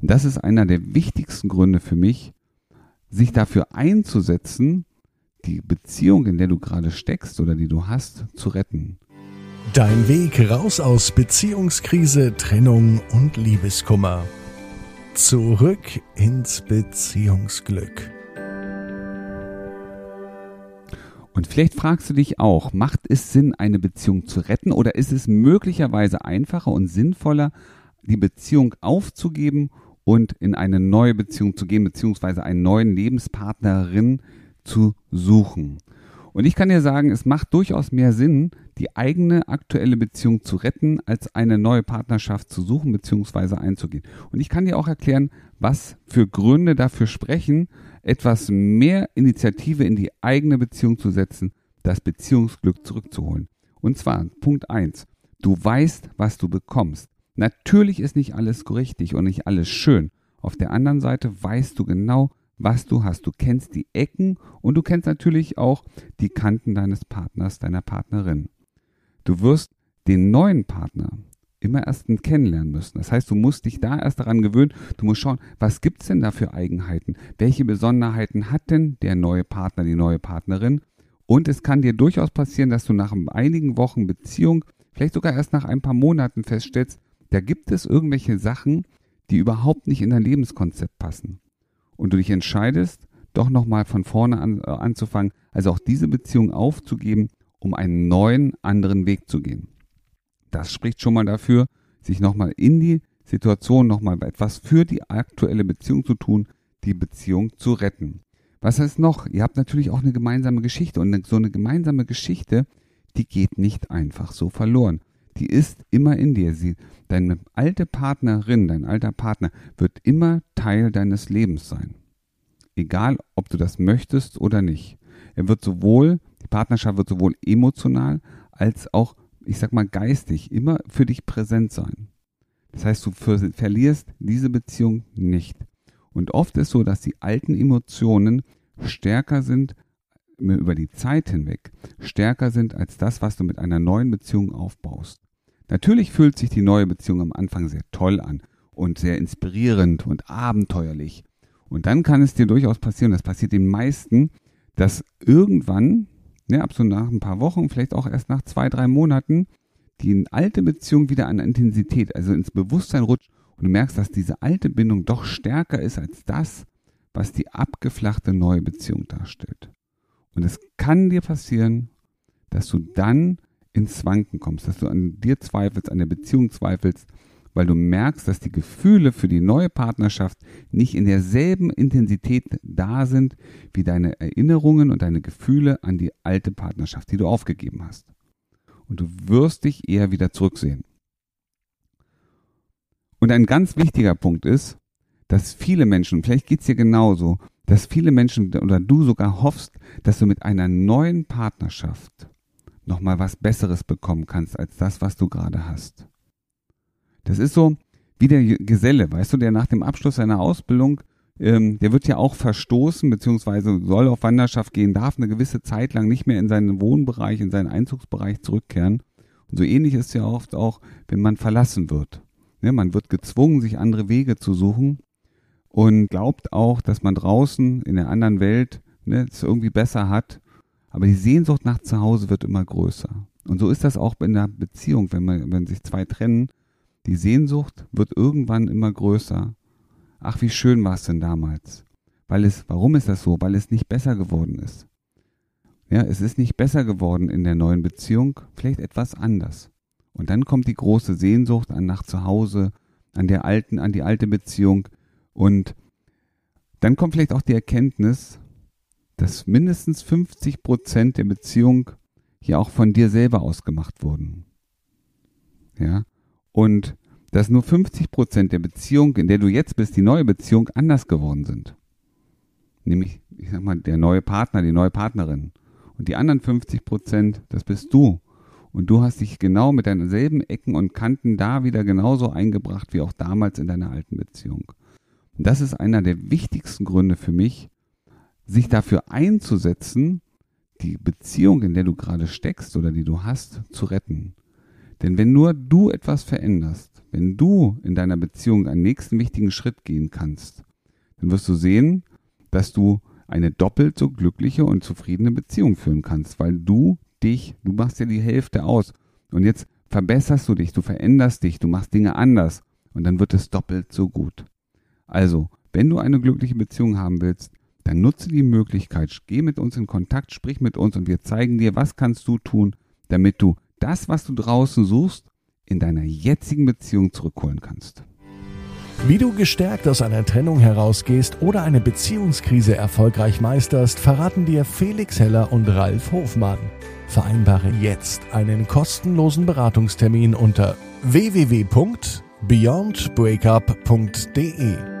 Das ist einer der wichtigsten Gründe für mich, sich dafür einzusetzen, die Beziehung, in der du gerade steckst oder die du hast, zu retten. Dein Weg raus aus Beziehungskrise, Trennung und Liebeskummer. Zurück ins Beziehungsglück. Und vielleicht fragst du dich auch, macht es Sinn, eine Beziehung zu retten oder ist es möglicherweise einfacher und sinnvoller, die Beziehung aufzugeben und in eine neue Beziehung zu gehen, beziehungsweise einen neuen Lebenspartnerin zu suchen? Und ich kann dir sagen, es macht durchaus mehr Sinn, die eigene aktuelle Beziehung zu retten, als eine neue Partnerschaft zu suchen bzw. einzugehen. Und ich kann dir auch erklären, was für Gründe dafür sprechen, etwas mehr Initiative in die eigene Beziehung zu setzen, das Beziehungsglück zurückzuholen. Und zwar Punkt eins: Du weißt, was du bekommst. Natürlich ist nicht alles richtig und nicht alles schön. Auf der anderen Seite weißt du genau, was du hast. Du kennst die Ecken und du kennst natürlich auch die Kanten deines Partners, deiner Partnerin. Du wirst den neuen Partner immer erst kennenlernen müssen. Das heißt, du musst dich da erst daran gewöhnen. Du musst schauen, was gibt es denn da für Eigenheiten? Welche Besonderheiten hat denn der neue Partner, die neue Partnerin? Und es kann dir durchaus passieren, dass du nach einigen Wochen Beziehung, vielleicht sogar erst nach ein paar Monaten feststellst, da gibt es irgendwelche Sachen, die überhaupt nicht in dein Lebenskonzept passen. Und du dich entscheidest, doch nochmal von vorne an, äh, anzufangen, also auch diese Beziehung aufzugeben, um einen neuen, anderen Weg zu gehen. Das spricht schon mal dafür, sich nochmal in die Situation nochmal etwas für die aktuelle Beziehung zu tun, die Beziehung zu retten. Was heißt noch? Ihr habt natürlich auch eine gemeinsame Geschichte und so eine gemeinsame Geschichte, die geht nicht einfach so verloren. Die ist immer in dir. Sie, deine alte Partnerin, dein alter Partner wird immer Teil deines Lebens sein. Egal, ob du das möchtest oder nicht. Er wird sowohl, die Partnerschaft wird sowohl emotional als auch ich sag mal, geistig immer für dich präsent sein. Das heißt, du verlierst diese Beziehung nicht. Und oft ist so, dass die alten Emotionen stärker sind über die Zeit hinweg, stärker sind als das, was du mit einer neuen Beziehung aufbaust. Natürlich fühlt sich die neue Beziehung am Anfang sehr toll an und sehr inspirierend und abenteuerlich. Und dann kann es dir durchaus passieren, das passiert den meisten, dass irgendwann ne, ab so nach ein paar Wochen, vielleicht auch erst nach zwei, drei Monaten, die alte Beziehung wieder an Intensität, also ins Bewusstsein rutscht und du merkst, dass diese alte Bindung doch stärker ist als das, was die abgeflachte neue Beziehung darstellt. Und es kann dir passieren, dass du dann ins Wanken kommst, dass du an dir zweifelst, an der Beziehung zweifelst weil du merkst, dass die Gefühle für die neue Partnerschaft nicht in derselben Intensität da sind wie deine Erinnerungen und deine Gefühle an die alte Partnerschaft, die du aufgegeben hast. Und du wirst dich eher wieder zurücksehen. Und ein ganz wichtiger Punkt ist, dass viele Menschen, vielleicht geht es dir genauso, dass viele Menschen oder du sogar hoffst, dass du mit einer neuen Partnerschaft nochmal was Besseres bekommen kannst als das, was du gerade hast. Das ist so wie der Geselle, weißt du, der nach dem Abschluss seiner Ausbildung, ähm, der wird ja auch verstoßen, beziehungsweise soll auf Wanderschaft gehen, darf eine gewisse Zeit lang nicht mehr in seinen Wohnbereich, in seinen Einzugsbereich zurückkehren. Und so ähnlich ist es ja oft auch, wenn man verlassen wird. Ja, man wird gezwungen, sich andere Wege zu suchen und glaubt auch, dass man draußen in der anderen Welt ne, es irgendwie besser hat. Aber die Sehnsucht nach zu Hause wird immer größer. Und so ist das auch in der Beziehung, wenn man, wenn sich zwei trennen, die Sehnsucht wird irgendwann immer größer. Ach, wie schön war es denn damals? Weil es, warum ist das so? Weil es nicht besser geworden ist. Ja, es ist nicht besser geworden in der neuen Beziehung, vielleicht etwas anders. Und dann kommt die große Sehnsucht an nach zu Hause, an der alten, an die alte Beziehung. Und dann kommt vielleicht auch die Erkenntnis, dass mindestens 50 Prozent der Beziehung hier auch von dir selber ausgemacht wurden. Ja, und dass nur 50 Prozent der Beziehung, in der du jetzt bist, die neue Beziehung, anders geworden sind. Nämlich, ich sag mal, der neue Partner, die neue Partnerin. Und die anderen 50 Prozent, das bist du. Und du hast dich genau mit deinen selben Ecken und Kanten da wieder genauso eingebracht wie auch damals in deiner alten Beziehung. Und das ist einer der wichtigsten Gründe für mich, sich dafür einzusetzen, die Beziehung, in der du gerade steckst oder die du hast, zu retten. Denn wenn nur du etwas veränderst, wenn du in deiner Beziehung einen nächsten wichtigen Schritt gehen kannst, dann wirst du sehen, dass du eine doppelt so glückliche und zufriedene Beziehung führen kannst, weil du dich, du machst ja die Hälfte aus und jetzt verbesserst du dich, du veränderst dich, du machst Dinge anders und dann wird es doppelt so gut. Also, wenn du eine glückliche Beziehung haben willst, dann nutze die Möglichkeit, geh mit uns in Kontakt, sprich mit uns und wir zeigen dir, was kannst du tun, damit du das, was du draußen suchst, in deiner jetzigen Beziehung zurückholen kannst. Wie du gestärkt aus einer Trennung herausgehst oder eine Beziehungskrise erfolgreich meisterst, verraten dir Felix Heller und Ralf Hofmann. Vereinbare jetzt einen kostenlosen Beratungstermin unter www.beyondbreakup.de.